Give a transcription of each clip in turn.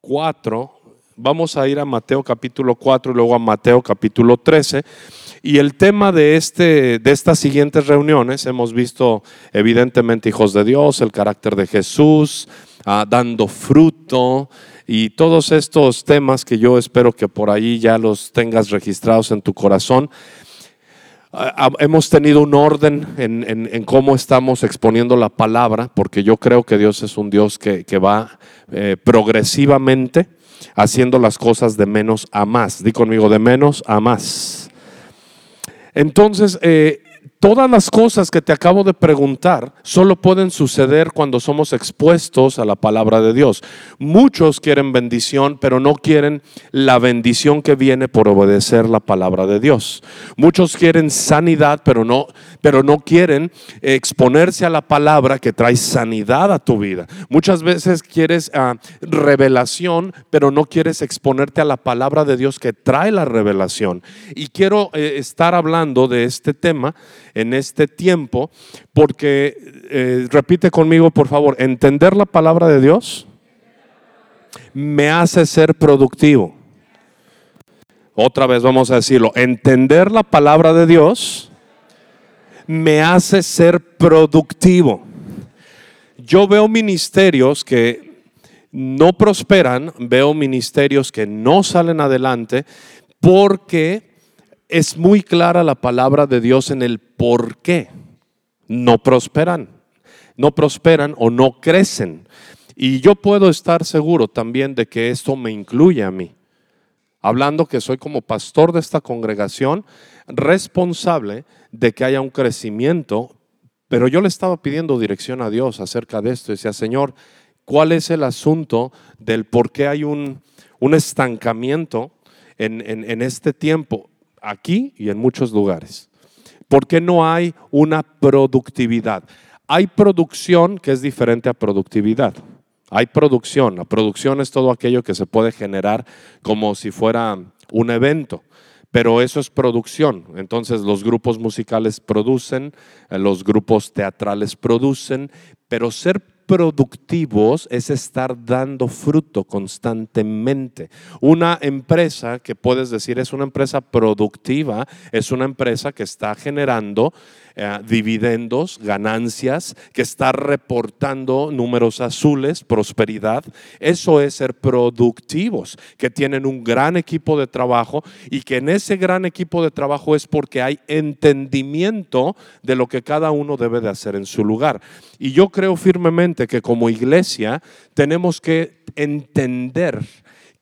4. Vamos a ir a Mateo capítulo 4 y luego a Mateo capítulo 13. Y el tema de, este, de estas siguientes reuniones, hemos visto evidentemente hijos de Dios, el carácter de Jesús, ah, dando fruto y todos estos temas que yo espero que por ahí ya los tengas registrados en tu corazón. Ah, hemos tenido un orden en, cómo estamos exponiendo la palabra, porque yo creo que Dios es un Dios que, va eh, progresivamente haciendo las cosas de menos a más. Di conmigo, de menos a más. Entonces, eh, todas las cosas que te acabo de preguntar solo pueden suceder cuando somos expuestos a la palabra de Dios. Muchos quieren bendición, pero no quieren la bendición que viene por obedecer la palabra de Dios. Muchos quieren sanidad, pero no, pero no quieren exponerse a la palabra que trae sanidad a tu vida. Muchas veces quieres ah, revelación, pero no quieres exponerte a la palabra de Dios que trae la revelación. Y quiero eh, estar hablando de este tema en este tiempo, porque, eh, repite conmigo por favor, entender la palabra de Dios me hace ser productivo. Otra vez vamos a decirlo, entender la palabra de Dios me hace ser productivo. Yo veo ministerios que no prosperan, veo ministerios que no salen adelante porque es muy clara la palabra de Dios en el por qué no prosperan. No prosperan o no crecen. Y yo puedo estar seguro también de que esto me incluye a mí. Hablando que soy como pastor de esta congregación, responsable de que haya un crecimiento, pero yo le estaba pidiendo dirección a Dios acerca de esto. Decía, Señor, ¿cuál es el asunto del por qué hay un, estancamiento en, en este tiempo? Aquí y en muchos lugares. ¿Por qué no hay una productividad? Hay producción que es diferente a productividad. Hay producción. La producción es todo aquello que se puede generar como si fuera un evento. Pero eso es producción. Entonces los grupos musicales producen, eh, los grupos teatrales producen, pero ser productivos es estar dando fruto constantemente. Una empresa que puedes decir es una empresa productiva, es una empresa que está generando eh, dividendos, ganancias, que está reportando números azules, prosperidad. Eso es ser productivos, que tienen un gran equipo de trabajo y que en ese gran equipo de trabajo es porque hay entendimiento de lo que cada uno debe de hacer en su lugar. Y yo creo firmemente que como iglesia tenemos que entender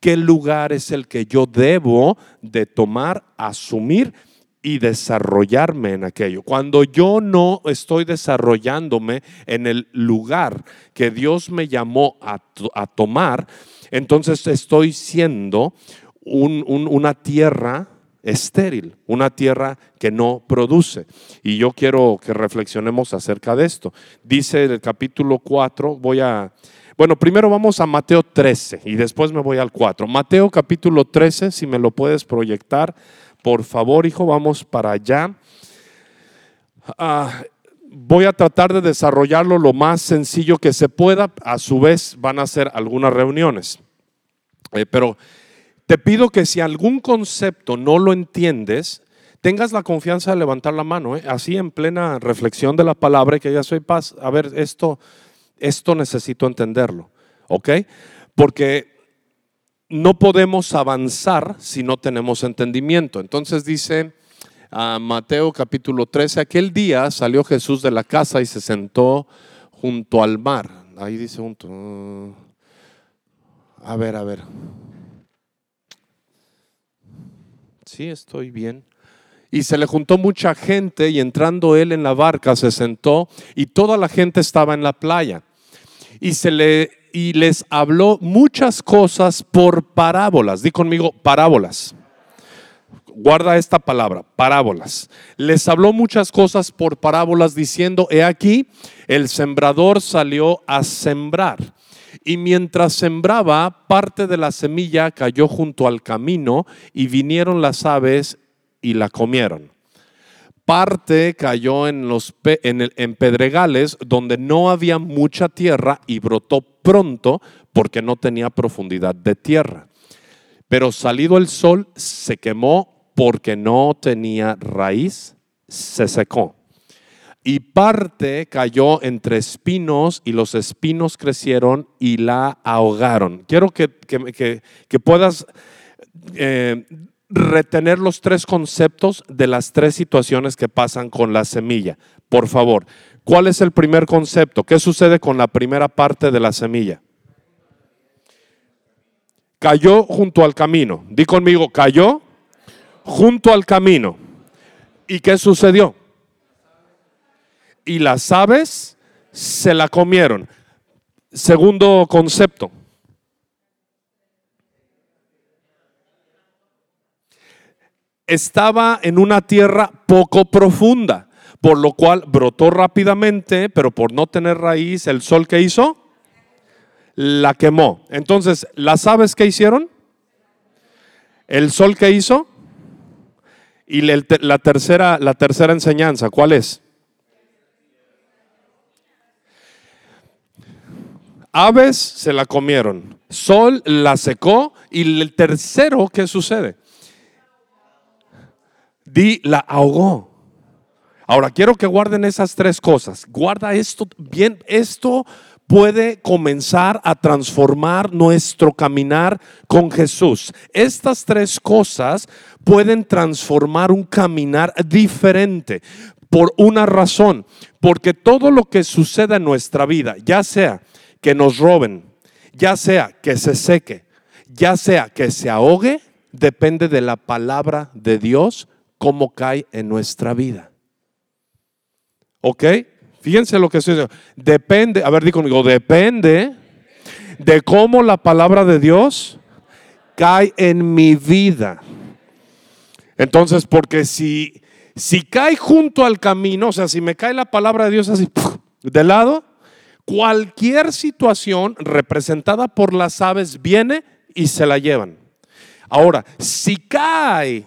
qué lugar es el que yo debo de tomar, asumir y desarrollarme en aquello. Cuando yo no estoy desarrollándome en el lugar que Dios me llamó a, tomar, entonces estoy siendo una tierra estéril, una tierra que no produce. Y yo quiero que reflexionemos acerca de esto. Dice el capítulo 4, voy a... Bueno, primero vamos a Mateo 13 y después me voy al 4. Mateo capítulo 13, si me lo puedes proyectar. Por favor, hijo, vamos para allá. Ah, voy a tratar de desarrollarlo lo más sencillo que se pueda. A su vez, van a ser algunas reuniones. Eh, pero te pido que si algún concepto no lo entiendes, tengas la confianza de levantar la mano, ¿eh? así en plena reflexión de la palabra, que ya soy paz. A ver, esto, esto necesito entenderlo, ¿ok? Porque no podemos avanzar si no tenemos entendimiento. Entonces dice a Mateo capítulo 13, aquel día salió Jesús de la casa y se sentó junto al mar. Ahí dice junto. A ver, a ver. Sí, estoy bien. Y se le juntó mucha gente y entrando él en la barca se sentó y toda la gente estaba en la playa. Y se le y les habló muchas cosas por parábolas. Di conmigo, parábolas. Guarda esta palabra, parábolas. Les habló muchas cosas por parábolas diciendo, he aquí, el sembrador salió a sembrar. Y mientras sembraba, parte de la semilla cayó junto al camino y vinieron las aves y la comieron parte cayó en, los, en, pedregales donde no había mucha tierra y brotó pronto porque no tenía profundidad de tierra. Pero salido el sol, se quemó porque no tenía raíz, se secó. Y parte cayó entre espinos y los espinos crecieron y la ahogaron. Quiero que, puedas eh, retener los tres conceptos de las tres situaciones que pasan con la semilla. Por favor, ¿cuál es el primer concepto? ¿Qué sucede con la primera parte de la semilla? Cayó junto al camino. Di conmigo, cayó junto al camino. ¿Y qué sucedió? Y las aves se la comieron. Segundo concepto. Estaba en una tierra poco profunda, por lo cual brotó rápidamente, pero por no tener raíz, el sol que hizo, la quemó. Entonces, ¿las aves qué hicieron? El sol que hizo. Y la tercera, la tercera enseñanza, ¿cuál es? Aves se la comieron, sol la secó y el tercero, ¿qué sucede? Di, la ahogó. Ahora quiero que guarden esas tres cosas. Guarda esto bien, esto puede comenzar a transformar nuestro caminar con Jesús. Estas tres cosas pueden transformar un caminar diferente por una razón, porque todo lo que suceda en nuestra vida, ya sea que nos roben, ya sea que se seque, ya sea que se ahogue, depende de la palabra de Dios, cómo cae en nuestra vida. ¿Ok? Fíjense lo que estoy diciendo. Depende, a ver, di conmigo, depende de cómo la palabra de Dios cae en mi vida. Entonces, porque si, si cae junto al camino, o sea, si me cae la palabra de Dios así de lado, cualquier situación representada por las aves viene y se la llevan. Ahora, si cae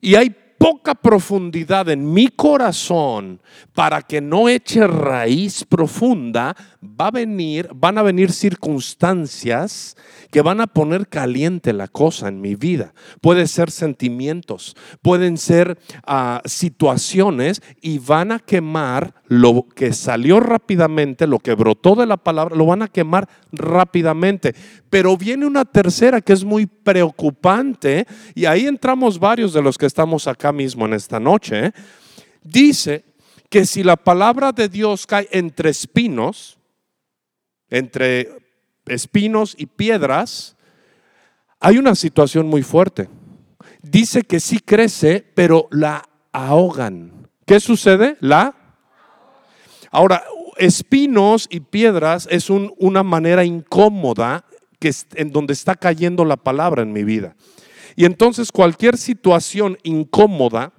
y hay poca profundidad en mi corazón para que no eche raíz profunda, va a venir, van a venir circunstancias que van a poner caliente la cosa en mi vida. Pueden ser sentimientos, pueden ser ah, situaciones y van a quemar lo que salió rápidamente, lo que brotó de la palabra, lo van a quemar rápidamente. Pero viene una tercera que es muy preocupante y ahí entramos varios de los que estamos acá mismo en esta noche. Dice que si la palabra de Dios cae entre espinos, entre espinos y piedras, hay una situación muy fuerte. Dice que sí crece, pero la ahogan. ¿Qué sucede? La. Ahora, espinos y piedras es una manera incómoda en donde está cayendo la palabra en mi vida. Y entonces cualquier situación incómoda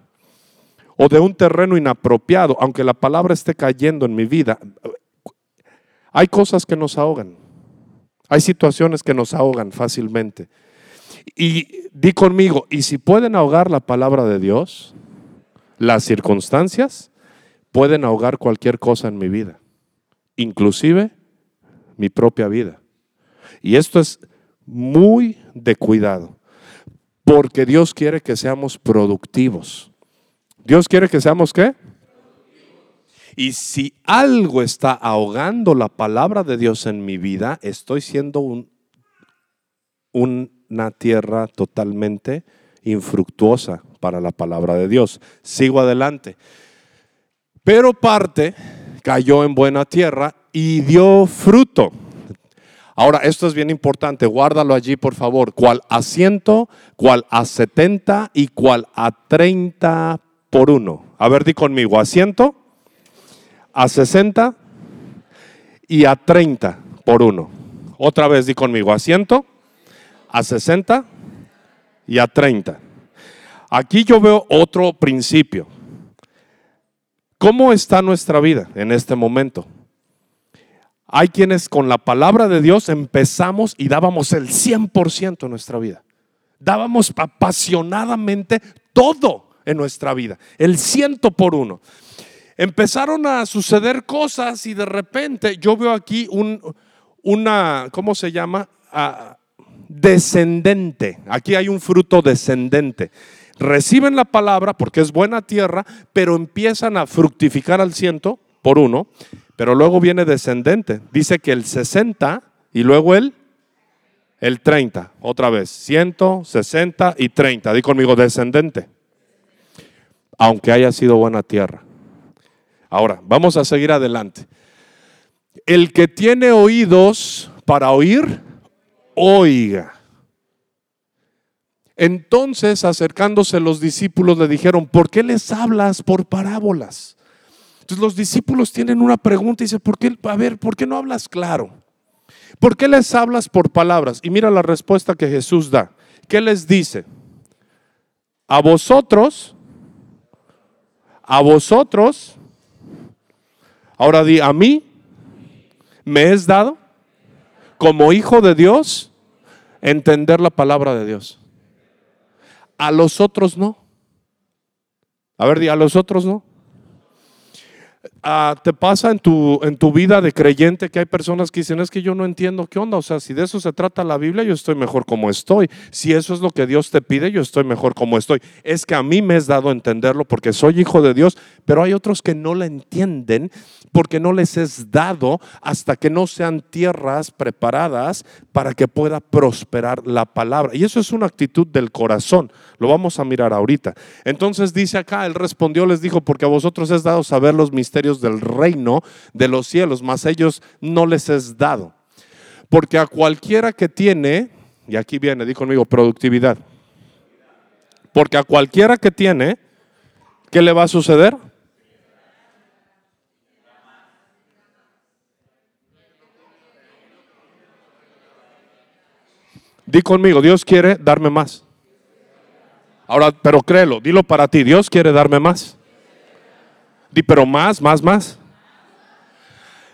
o de un terreno inapropiado, aunque la palabra esté cayendo en mi vida, hay cosas que nos ahogan. Hay situaciones que nos ahogan fácilmente. Y di conmigo, y si pueden ahogar la palabra de Dios, las circunstancias pueden ahogar cualquier cosa en mi vida, inclusive mi propia vida. Y esto es muy de cuidado, porque Dios quiere que seamos productivos. Dios quiere que seamos qué? Y si algo está ahogando la palabra de Dios en mi vida, estoy siendo un, una tierra totalmente infructuosa para la palabra de Dios. Sigo adelante. Pero parte cayó en buena tierra y dio fruto. Ahora, esto es bien importante, guárdalo allí por favor. ¿Cuál a ciento, cuál a setenta y cuál a treinta por uno. A ver, di conmigo, a 100, a 60 y a 30 por uno. Otra vez di conmigo, a 100, a 60 y a 30. Aquí yo veo otro principio. ¿Cómo está nuestra vida en este momento? Hay quienes con la palabra de Dios empezamos y dábamos el 100% en nuestra vida. Dábamos apasionadamente todo en nuestra vida, el ciento por uno. Empezaron a suceder cosas y de repente yo veo aquí un, una, ¿cómo se llama? Ah, descendente. Aquí hay un fruto descendente. Reciben la palabra porque es buena tierra, pero empiezan a fructificar al ciento por uno, pero luego viene descendente. Dice que el 60 y luego el, el 30. Otra vez, 160 y 30. Di conmigo, descendente. Aunque haya sido buena tierra. Ahora, vamos a seguir adelante. El que tiene oídos para oír, oiga. Entonces, acercándose los discípulos, le dijeron, ¿por qué les hablas por parábolas? Entonces los discípulos tienen una pregunta y dicen, ¿por qué, a ver, ¿por qué no hablas claro? ¿Por qué les hablas por palabras? Y mira la respuesta que Jesús da. ¿Qué les dice? A vosotros, a vosotros, ahora di, a mí me es dado como hijo de Dios entender la palabra de Dios. A los otros no. A ver, a los otros no. Ah, ¿Te pasa en tu, en tu vida de creyente que hay personas que dicen, es que yo no entiendo qué onda? O sea, si de eso se trata la Biblia, yo estoy mejor como estoy. Si eso es lo que Dios te pide, yo estoy mejor como estoy. Es que a mí me es dado entenderlo porque soy hijo de Dios, pero hay otros que no lo entienden porque no les es dado hasta que no sean tierras preparadas para que pueda prosperar la palabra. Y eso es una actitud del corazón. Lo vamos a mirar ahorita. Entonces dice acá, él respondió, les dijo, porque a vosotros es dado saber los misterios del reino de los cielos, mas a ellos no les es dado. Porque a cualquiera que tiene, y aquí viene, dijo conmigo, productividad. Porque a cualquiera que tiene, ¿qué le va a suceder? Di conmigo, Dios quiere darme más. Ahora, pero créelo, dilo para ti, Dios quiere darme más. Di, pero más, más, más.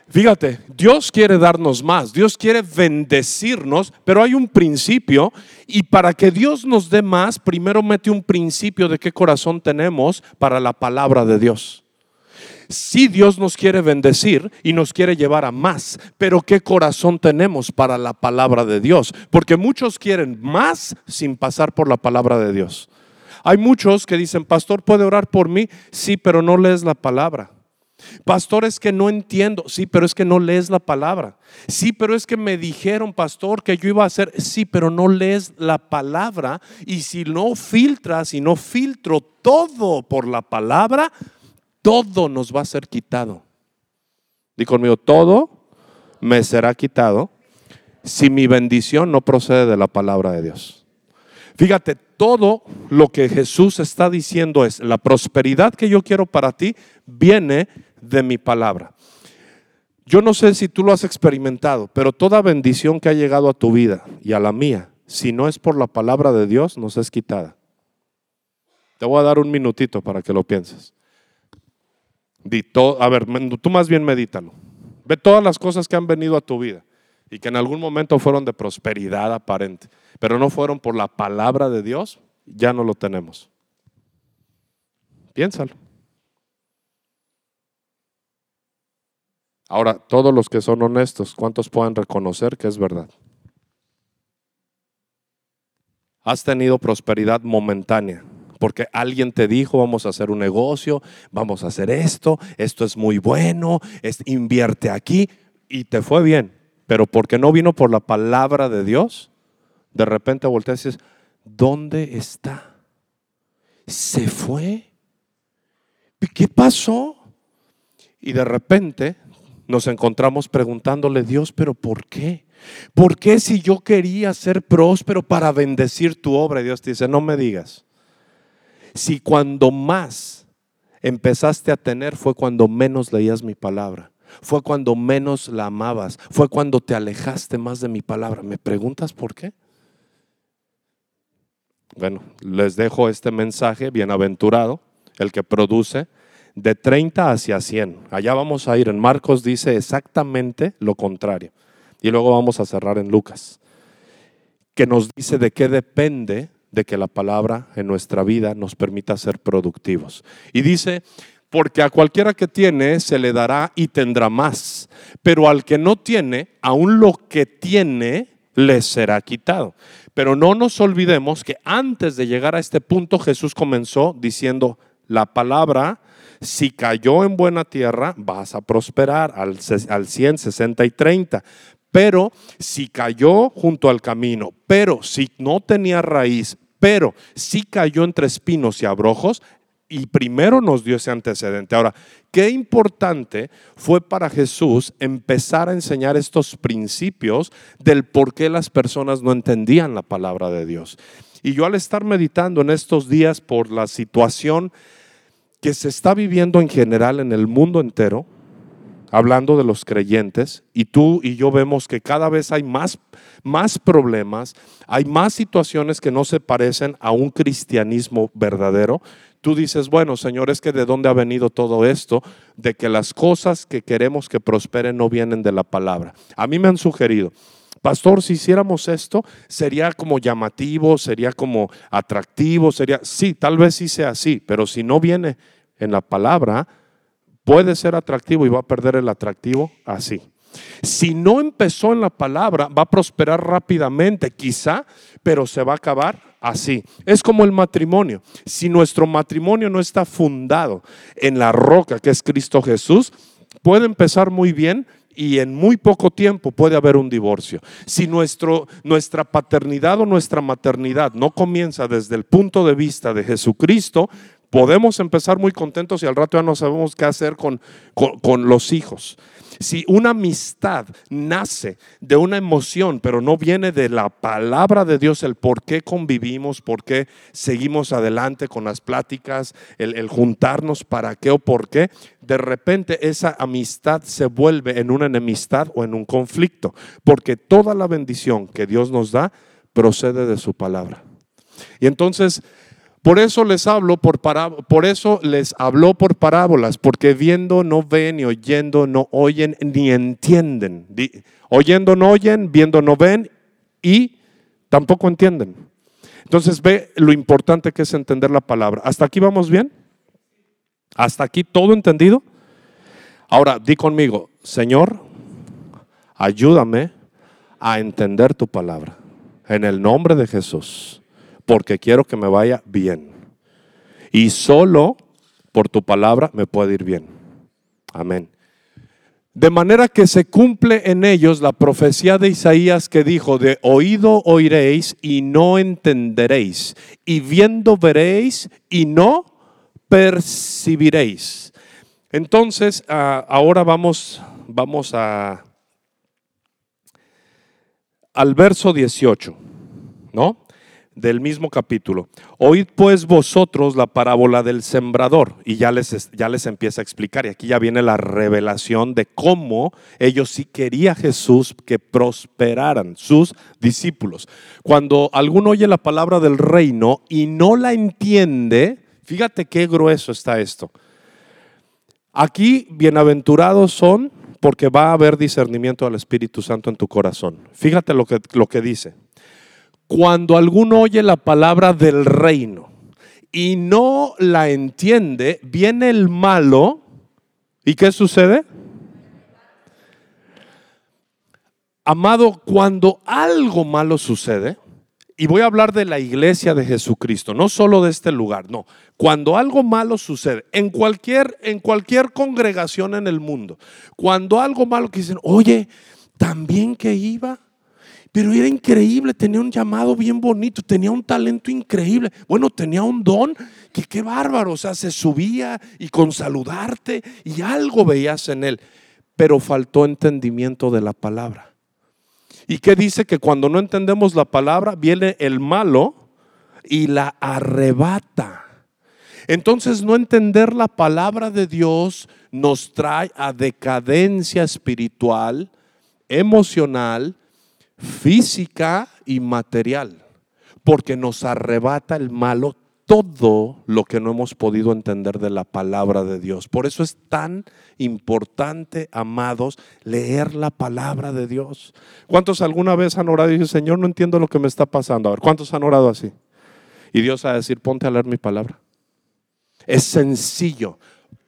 Fíjate, Dios quiere darnos más, Dios quiere bendecirnos, pero hay un principio y para que Dios nos dé más, primero mete un principio de qué corazón tenemos para la palabra de Dios. Si Dios nos quiere bendecir y nos quiere llevar a más, pero ¿qué corazón tenemos para la palabra de Dios? Porque muchos quieren más sin pasar por la palabra de Dios. Hay muchos que dicen, pastor, ¿puede orar por mí? Sí, pero no lees la palabra. Pastor, es que no entiendo. Sí, pero es que no lees la palabra. Sí, pero es que me dijeron, pastor, que yo iba a hacer. Sí, pero no lees la palabra. Y si no filtras y no filtro todo por la palabra, todo nos va a ser quitado. Di conmigo, todo me será quitado si mi bendición no procede de la palabra de Dios. Fíjate, todo lo que Jesús está diciendo es, la prosperidad que yo quiero para ti viene de mi palabra. Yo no sé si tú lo has experimentado, pero toda bendición que ha llegado a tu vida y a la mía, si no es por la palabra de Dios, nos es quitada. Te voy a dar un minutito para que lo pienses a ver, tú más bien medítalo. Ve todas las cosas que han venido a tu vida y que en algún momento fueron de prosperidad aparente, pero no fueron por la palabra de Dios, ya no lo tenemos. Piénsalo. Ahora, todos los que son honestos, ¿cuántos pueden reconocer que es verdad? Has tenido prosperidad momentánea, porque alguien te dijo, vamos a hacer un negocio, vamos a hacer esto, esto es muy bueno, es, invierte aquí y te fue bien, pero porque no vino por la palabra de Dios, de repente volteas y dices, ¿dónde está? ¿Se fue? ¿Qué pasó? Y de repente nos encontramos preguntándole, Dios, pero ¿por qué? ¿Por qué si yo quería ser próspero para bendecir tu obra? Dios te dice, no me digas. Si cuando más empezaste a tener fue cuando menos leías mi palabra, fue cuando menos la amabas, fue cuando te alejaste más de mi palabra. ¿Me preguntas por qué? Bueno, les dejo este mensaje, bienaventurado, el que produce de 30 hacia 100. Allá vamos a ir. En Marcos dice exactamente lo contrario. Y luego vamos a cerrar en Lucas, que nos dice de qué depende de que la palabra en nuestra vida nos permita ser productivos. Y dice, Porque a cualquiera que tiene se le dará y tendrá más. Pero al que no tiene, aún lo que tiene le será quitado. Pero no nos olvidemos que antes de llegar a este punto Jesús comenzó diciendo, la palabra, si cayó en buena tierra, vas a prosperar al, al 100, 60 y 30. Pero si cayó junto al camino, pero si no tenía raíz, pero si cayó entre espinos y abrojos, y primero nos dio ese antecedente. Ahora, qué importante fue para Jesús empezar a enseñar estos principios del por qué las personas no entendían la palabra de Dios. Y yo al estar meditando en estos días por la situación que se está viviendo en general en el mundo entero, hablando de los creyentes, y tú y yo vemos que cada vez hay más, más problemas, hay más situaciones que no se parecen a un cristianismo verdadero. Tú dices, bueno, Señor, es que de dónde ha venido todo esto, de que las cosas que queremos que prosperen no vienen de la palabra. A mí me han sugerido, pastor, si hiciéramos esto, sería como llamativo, sería como atractivo, sería, sí, tal vez sí sea así, pero si no viene en la palabra, puede ser atractivo y va a perder el atractivo así. Si no empezó en la palabra, va a prosperar rápidamente, quizá, pero se va a acabar así. Es como el matrimonio. Si nuestro matrimonio no está fundado en la roca que es Cristo Jesús, puede empezar muy bien, y en muy poco tiempo puede haber un divorcio. Si nuestro, nuestra paternidad o nuestra maternidad no comienza desde el punto de vista de Jesucristo, podemos empezar muy contentos y al rato ya no sabemos qué hacer con, con, los hijos. Si una amistad nace de una emoción, pero no viene de la palabra de Dios, el por qué convivimos, por qué seguimos adelante con las pláticas, el, el, juntarnos para qué o por qué, de repente esa amistad se vuelve en una enemistad o en un conflicto, porque toda la bendición que Dios nos da procede de su palabra. Y entonces por eso les hablo por por eso les habló por parábolas, porque viendo no ven y oyendo no oyen ni entienden. oyendo no oyen, viendo no ven y tampoco entienden. Entonces ve lo importante que es entender la palabra. ¿Hasta aquí vamos bien? ¿Hasta aquí todo entendido? Ahora, di conmigo, Señor, ayúdame a entender tu palabra. En el nombre de Jesús porque quiero que me vaya bien. Y solo por tu palabra me puede ir bien. Amén. De manera que se cumple en ellos la profecía de Isaías que dijo, de oído oiréis y no entenderéis, y viendo veréis y no percibiréis. Entonces, ah, ahora vamos, vamos a, al verso 18, ¿no? Del mismo capítulo. Oíd pues vosotros la parábola del sembrador. Y ya les, ya les empieza a explicar. Y aquí ya viene la revelación de cómo ellos sí quería Jesús que prosperaran sus discípulos. Cuando alguno oye la palabra del reino y no la entiende, fíjate qué grueso está esto. Aquí bienaventurados son porque va a haber discernimiento del Espíritu Santo en tu corazón. Fíjate lo que, lo que dice cuando alguno oye la palabra del reino y no la entiende, viene el malo. ¿Y qué sucede? Amado, cuando algo malo sucede, y voy a hablar de la iglesia de Jesucristo, no solo de este lugar, no. Cuando algo malo sucede en cualquier, en cualquier congregación en el mundo, cuando algo malo que dicen, oye, también que iba pero era increíble, tenía un llamado bien bonito, tenía un talento increíble. Bueno, tenía un don que qué bárbaro, o sea, se subía y con saludarte y algo veías en él, pero faltó entendimiento de la palabra. ¿Y qué dice? Que cuando no entendemos la palabra, viene el malo y la arrebata. Entonces no entender la palabra de Dios nos trae a decadencia espiritual, emocional, física y material, porque nos arrebata el malo todo lo que no hemos podido entender de la palabra de Dios. Por eso es tan importante, amados, leer la palabra de Dios. ¿Cuántos alguna vez han orado y dicen, Señor, no entiendo lo que me está pasando? A ver, ¿cuántos han orado así? Y Dios va a decir, ponte a leer mi palabra. Es sencillo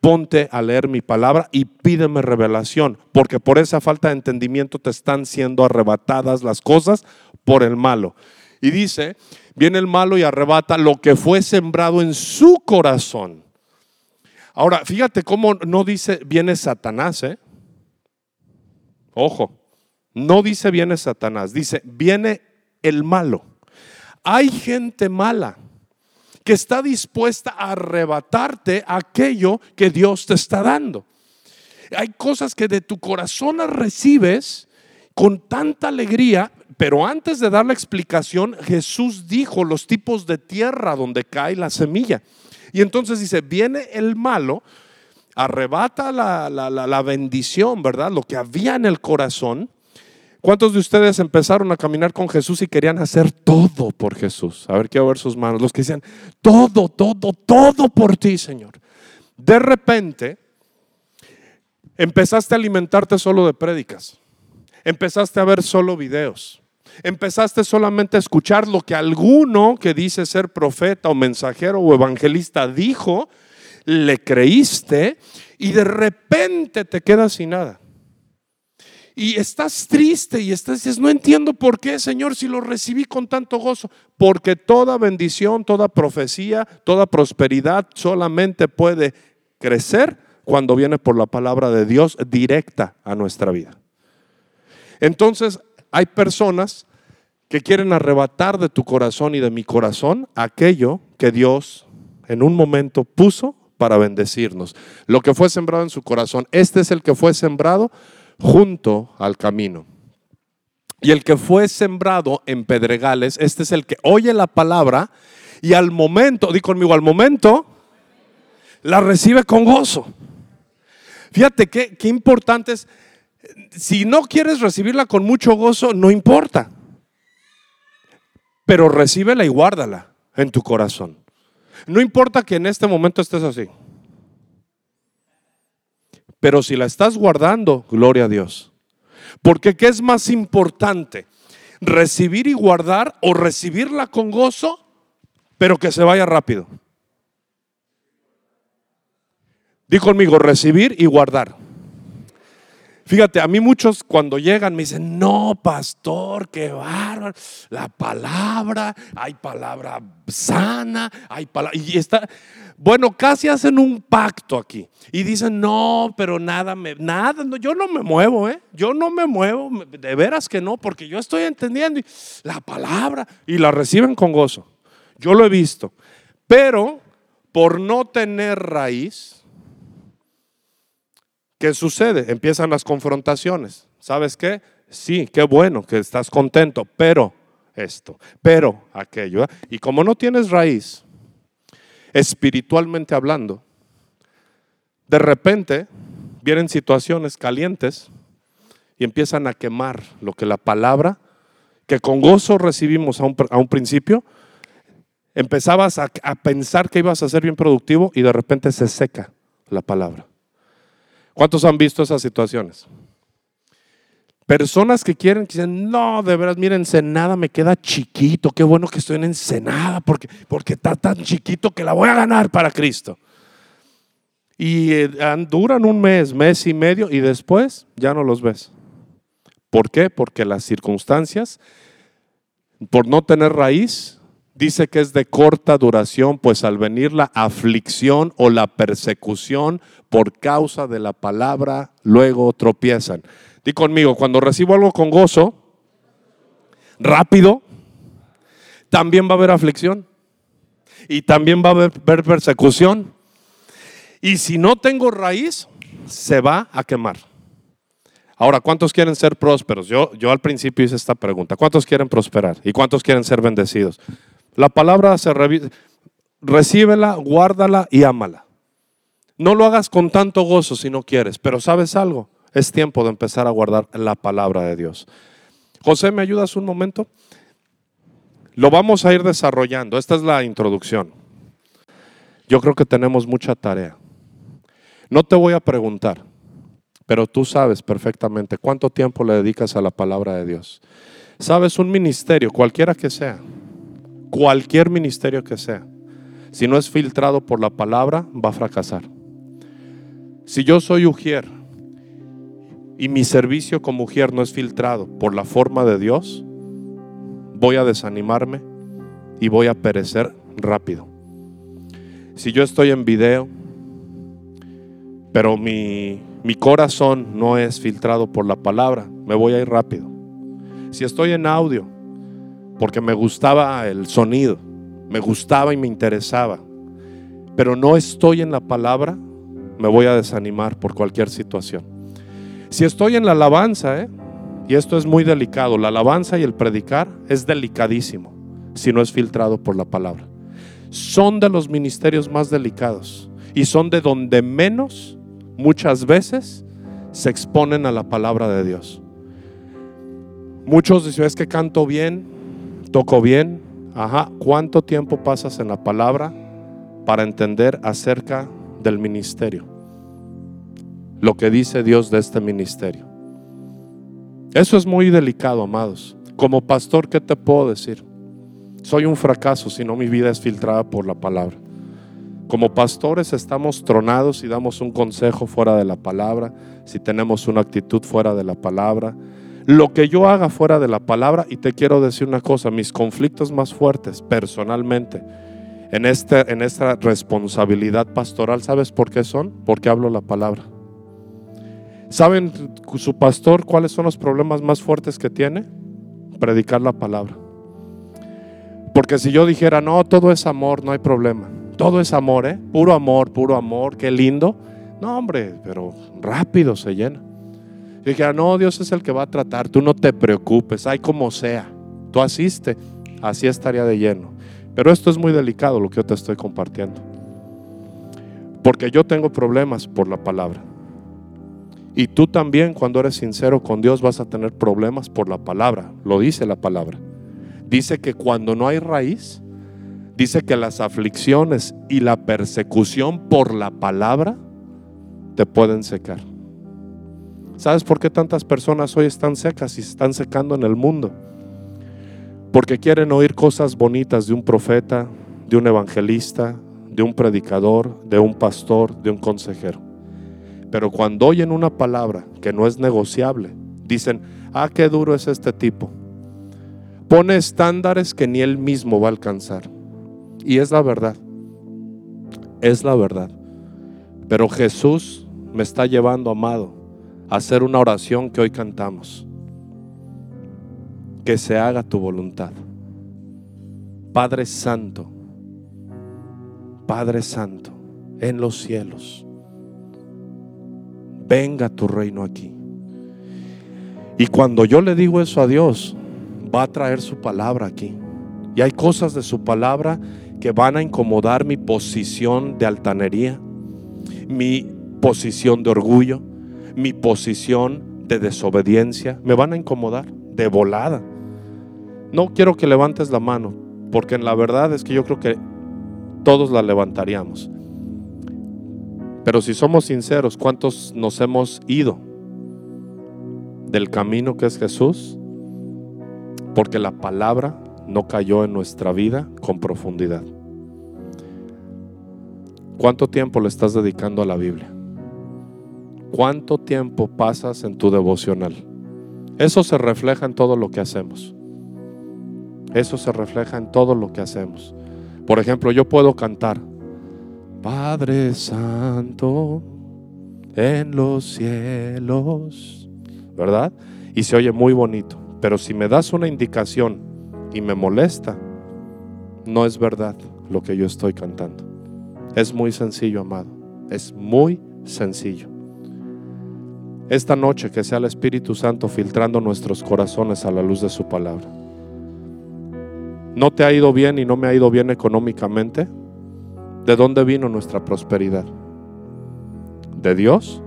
ponte a leer mi palabra y pídeme revelación, porque por esa falta de entendimiento te están siendo arrebatadas las cosas por el malo. Y dice, viene el malo y arrebata lo que fue sembrado en su corazón. Ahora, fíjate cómo no dice viene Satanás, ¿eh? Ojo, no dice viene Satanás, dice viene el malo. Hay gente mala que está dispuesta a arrebatarte aquello que Dios te está dando. Hay cosas que de tu corazón recibes con tanta alegría, pero antes de dar la explicación, Jesús dijo los tipos de tierra donde cae la semilla. Y entonces dice, viene el malo, arrebata la, la bendición, ¿verdad? Lo que había en el corazón ¿Cuántos de ustedes empezaron a caminar con Jesús y querían hacer todo por Jesús? A ver, quiero ver sus manos. Los que decían, todo, todo, todo por ti, Señor. De repente, empezaste a alimentarte solo de prédicas. Empezaste a ver solo videos. Empezaste solamente a escuchar lo que alguno que dice ser profeta o mensajero o evangelista dijo, le creíste y de repente te quedas sin nada y estás triste y estás dices, no entiendo por qué, Señor, si lo recibí con tanto gozo. Porque toda bendición, toda profecía, toda prosperidad solamente puede crecer cuando viene por la palabra de Dios directa a nuestra vida. Entonces, hay personas que quieren arrebatar de tu corazón y de mi corazón aquello que Dios en un momento puso para bendecirnos. Lo que fue sembrado en su corazón, este es el que fue sembrado junto al camino. Y el que fue sembrado en pedregales, este es el que oye la palabra y al momento, di conmigo, al momento, la recibe con gozo. Fíjate qué, qué importante es, si no quieres recibirla con mucho gozo, no importa, pero recíbela y guárdala en tu corazón. No importa que en este momento estés así. Pero si la estás guardando, gloria a Dios. Porque ¿qué es más importante? ¿Recibir y guardar o recibirla con gozo, pero que se vaya rápido? Di conmigo, recibir y guardar. Fíjate, a mí muchos cuando llegan me dicen, no, pastor, qué bárbaro, la palabra, hay palabra sana, hay palabra, y está, bueno, casi hacen un pacto aquí y dicen, no, pero nada, me, nada, yo no me muevo, ¿eh? yo no me muevo, de veras que no, porque yo estoy entendiendo la palabra y la reciben con gozo. Yo lo he visto, pero por no tener raíz, ¿Qué sucede? Empiezan las confrontaciones. ¿Sabes qué? Sí, qué bueno que estás contento, pero esto, pero aquello. ¿eh? Y como no tienes raíz, espiritualmente hablando, de repente vienen situaciones calientes y empiezan a quemar lo que la palabra, que con gozo recibimos a un, principio, empezabas a, a pensar que ibas a ser bien productivo y de repente se seca la palabra. ¿Cuántos han visto esas situaciones? Personas que quieren, que dicen, no, de veras, miren, Ensenada me queda chiquito, qué bueno que estoy en Ensenada, porque, porque está tan chiquito que la voy a ganar para Cristo. Y eh, duran un mes, mes y medio, y después ya no los ves. ¿Por qué? Porque las circunstancias, por no tener raíz, dice que es de corta duración, pues al venir la aflicción o la persecución por causa de la palabra, luego tropiezan. Di conmigo, cuando recibo algo con gozo, rápido, también va a haber aflicción y también va a haber persecución. Y si no tengo raíz, se va a quemar. Ahora, ¿cuántos quieren ser prósperos? Yo, yo al principio hice esta pregunta. ¿Cuántos quieren prosperar? ¿Y cuántos quieren ser bendecidos? La palabra se recíbela, guárdala y ámala. No lo hagas con tanto gozo si no quieres, pero ¿sabes algo? Es tiempo de empezar a guardar la palabra de Dios. José, ¿me ayudas un momento? Lo vamos a ir desarrollando. Esta es la introducción. Yo creo que tenemos mucha tarea. No te voy a preguntar, pero tú sabes perfectamente cuánto tiempo le dedicas a la palabra de Dios. Sabes un ministerio, cualquiera que sea, cualquier ministerio que sea, si no es filtrado por la palabra, va a fracasar. Si yo soy ujier y mi servicio como ujier no es filtrado por la forma de Dios, voy a desanimarme y voy a perecer rápido. Si yo estoy en video, pero mi, mi corazón no es filtrado por la palabra, me voy a ir rápido. Si estoy en audio, porque me gustaba el sonido, me gustaba y me interesaba, pero no estoy en la palabra, me voy a desanimar por cualquier situación. Si estoy en la alabanza, ¿eh? y esto es muy delicado, la alabanza y el predicar es delicadísimo si no es filtrado por la palabra. Son de los ministerios más delicados y son de donde menos muchas veces se exponen a la palabra de Dios. Muchos dicen, es que canto bien, toco bien. Ajá, ¿cuánto tiempo pasas en la palabra para entender acerca del ministerio. Lo que dice Dios de este ministerio. Eso es muy delicado, amados. Como pastor, ¿qué te puedo decir? Soy un fracaso si no mi vida es filtrada por la palabra. Como pastores estamos tronados si damos un consejo fuera de la palabra, si tenemos una actitud fuera de la palabra. Lo que yo haga fuera de la palabra, y te quiero decir una cosa, mis conflictos más fuertes personalmente en, este, en esta responsabilidad pastoral, ¿sabes por qué son? Porque hablo la palabra. ¿Saben su pastor cuáles son los problemas más fuertes que tiene? Predicar la palabra. Porque si yo dijera, no, todo es amor, no hay problema. Todo es amor, ¿eh? Puro amor, puro amor, qué lindo. No, hombre, pero rápido se llena. Y dijera, no, Dios es el que va a tratar, tú no te preocupes, hay como sea. Tú asiste, así estaría de lleno. Pero esto es muy delicado lo que yo te estoy compartiendo. Porque yo tengo problemas por la palabra. Y tú también cuando eres sincero con Dios vas a tener problemas por la palabra. Lo dice la palabra. Dice que cuando no hay raíz, dice que las aflicciones y la persecución por la palabra te pueden secar. ¿Sabes por qué tantas personas hoy están secas y se están secando en el mundo? porque quieren oír cosas bonitas de un profeta, de un evangelista, de un predicador, de un pastor, de un consejero. Pero cuando oyen una palabra que no es negociable, dicen, ah, qué duro es este tipo. Pone estándares que ni él mismo va a alcanzar. Y es la verdad. Es la verdad. Pero Jesús me está llevando, amado, a hacer una oración que hoy cantamos que se haga tu voluntad. Padre Santo, Padre Santo, en los cielos, venga tu reino aquí. Y cuando yo le digo eso a Dios, va a traer su palabra aquí. Y hay cosas de su palabra que van a incomodar mi posición de altanería, mi posición de orgullo, mi posición de desobediencia. Me van a incomodar de volada. No quiero que levantes la mano, porque en la verdad es que yo creo que todos la levantaríamos. Pero si somos sinceros, ¿cuántos nos hemos ido del camino que es Jesús? Porque la palabra no cayó en nuestra vida con profundidad. ¿Cuánto tiempo le estás dedicando a la Biblia? ¿Cuánto tiempo pasas en tu devocional? Eso se refleja en todo lo que hacemos. Eso se refleja en todo lo que hacemos. Por ejemplo, yo puedo cantar, Padre Santo en los cielos, ¿verdad? Y se oye muy bonito. Pero si me das una indicación y me molesta, no es verdad lo que yo estoy cantando. Es muy sencillo, amado. Es muy sencillo. Esta noche que sea el Espíritu Santo filtrando nuestros corazones a la luz de su palabra no te ha ido bien y no me ha ido bien económicamente, ¿de dónde vino nuestra prosperidad? ¿De Dios?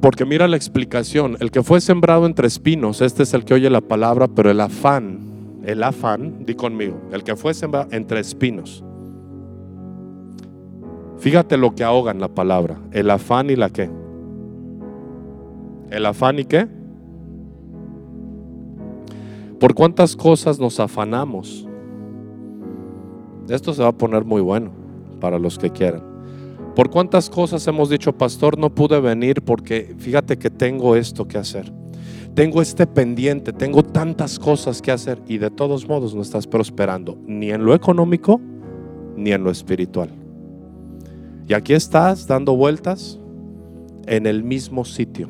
Porque mira la explicación, el que fue sembrado entre espinos, este es el que oye la palabra, pero el afán, el afán, di conmigo, el que fue sembrado entre espinos. Fíjate lo que ahogan la palabra, el afán y la qué. El afán y qué? ¿Por cuántas cosas nos afanamos? Esto se va a poner muy bueno para los que quieran. ¿Por cuántas cosas hemos dicho, pastor, no pude venir porque fíjate que tengo esto que hacer? Tengo este pendiente, tengo tantas cosas que hacer y de todos modos no estás prosperando, ni en lo económico, ni en lo espiritual. Y aquí estás dando vueltas en el mismo sitio.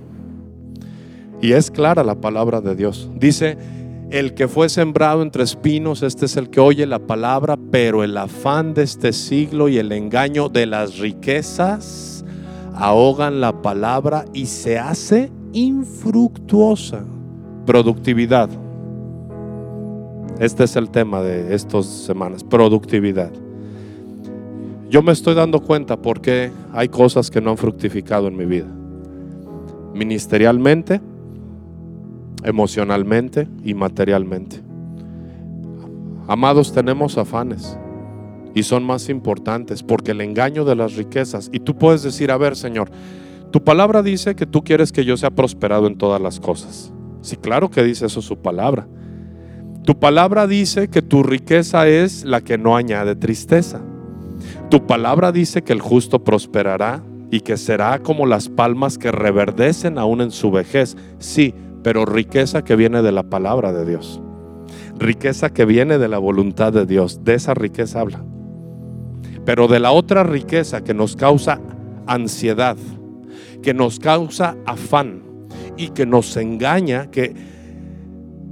Y es clara la palabra de Dios. Dice, el que fue sembrado entre espinos, este es el que oye la palabra, pero el afán de este siglo y el engaño de las riquezas ahogan la palabra y se hace infructuosa. Productividad. Este es el tema de estas semanas, productividad. Yo me estoy dando cuenta porque hay cosas que no han fructificado en mi vida. Ministerialmente, emocionalmente y materialmente. Amados, tenemos afanes y son más importantes porque el engaño de las riquezas, y tú puedes decir, a ver Señor, tu palabra dice que tú quieres que yo sea prosperado en todas las cosas. Sí, claro que dice eso su palabra. Tu palabra dice que tu riqueza es la que no añade tristeza. Tu palabra dice que el justo prosperará y que será como las palmas que reverdecen aún en su vejez. Sí, pero riqueza que viene de la palabra de Dios. Riqueza que viene de la voluntad de Dios. De esa riqueza habla. Pero de la otra riqueza que nos causa ansiedad, que nos causa afán y que nos engaña, que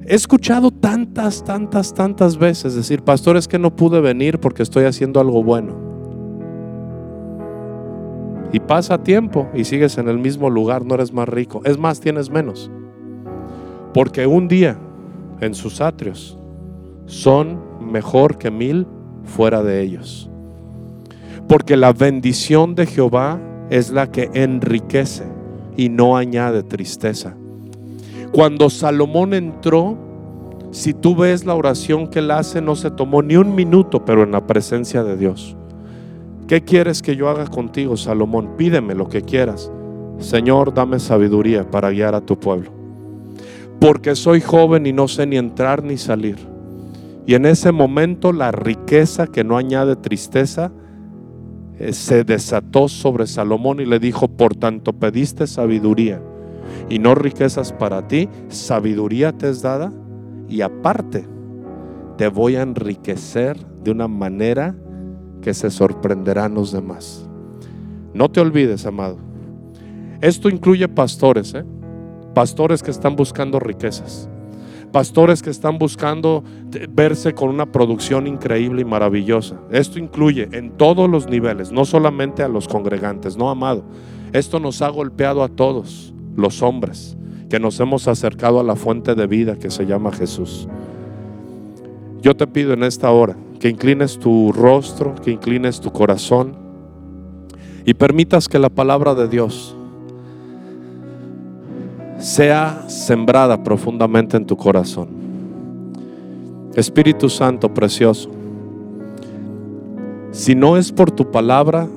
he escuchado tantas, tantas, tantas veces decir, pastor, es que no pude venir porque estoy haciendo algo bueno. Y pasa tiempo y sigues en el mismo lugar, no eres más rico. Es más, tienes menos. Porque un día en sus atrios son mejor que mil fuera de ellos. Porque la bendición de Jehová es la que enriquece y no añade tristeza. Cuando Salomón entró, si tú ves la oración que él hace, no se tomó ni un minuto, pero en la presencia de Dios. ¿Qué quieres que yo haga contigo, Salomón? Pídeme lo que quieras. Señor, dame sabiduría para guiar a tu pueblo. Porque soy joven y no sé ni entrar ni salir. Y en ese momento la riqueza que no añade tristeza eh, se desató sobre Salomón y le dijo, por tanto pediste sabiduría y no riquezas para ti, sabiduría te es dada y aparte te voy a enriquecer de una manera que se sorprenderán los demás. No te olvides, amado. Esto incluye pastores, ¿eh? Pastores que están buscando riquezas, pastores que están buscando verse con una producción increíble y maravillosa. Esto incluye en todos los niveles, no solamente a los congregantes, no, amado. Esto nos ha golpeado a todos, los hombres, que nos hemos acercado a la fuente de vida que se llama Jesús. Yo te pido en esta hora que inclines tu rostro, que inclines tu corazón y permitas que la palabra de Dios sea sembrada profundamente en tu corazón. Espíritu Santo precioso, si no es por tu palabra,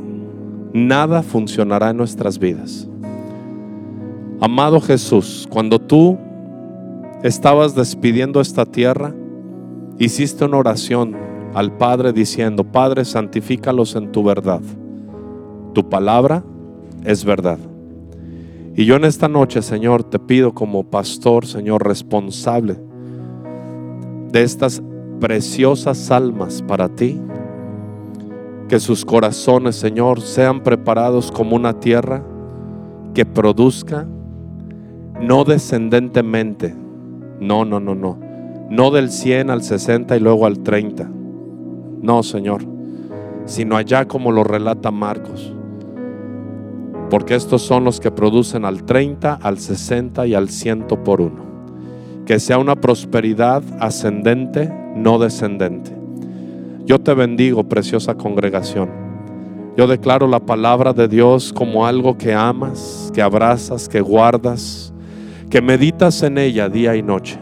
nada funcionará en nuestras vidas. Amado Jesús, cuando tú estabas despidiendo esta tierra, hiciste una oración al Padre diciendo, Padre, santifícalos en tu verdad. Tu palabra es verdad. Y yo en esta noche, Señor, te pido como pastor, Señor, responsable de estas preciosas almas para ti, que sus corazones, Señor, sean preparados como una tierra que produzca no descendentemente, no, no, no, no, no del 100 al 60 y luego al 30, no, Señor, sino allá como lo relata Marcos. Porque estos son los que producen al 30, al 60 y al 100 por uno. Que sea una prosperidad ascendente, no descendente. Yo te bendigo, preciosa congregación. Yo declaro la palabra de Dios como algo que amas, que abrazas, que guardas, que meditas en ella día y noche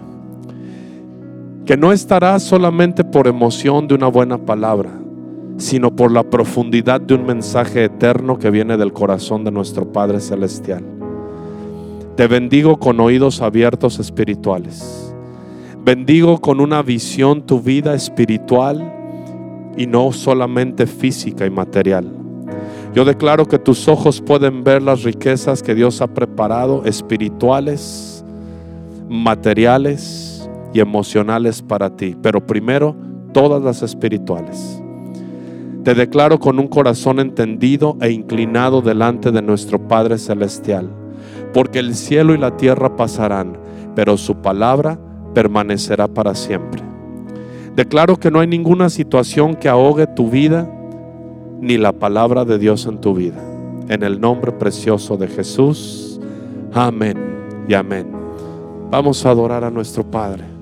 que no estará solamente por emoción de una buena palabra, sino por la profundidad de un mensaje eterno que viene del corazón de nuestro Padre Celestial. Te bendigo con oídos abiertos espirituales. Bendigo con una visión tu vida espiritual y no solamente física y material. Yo declaro que tus ojos pueden ver las riquezas que Dios ha preparado, espirituales, materiales y emocionales para ti. Pero primero, todas las espirituales. Te declaro con un corazón entendido e inclinado delante de nuestro Padre Celestial, porque el cielo y la tierra pasarán, pero su palabra permanecerá para siempre. Declaro que no hay ninguna situación que ahogue tu vida ni la palabra de Dios en tu vida. En el nombre precioso de Jesús. Amén y amén. Vamos a adorar a nuestro Padre.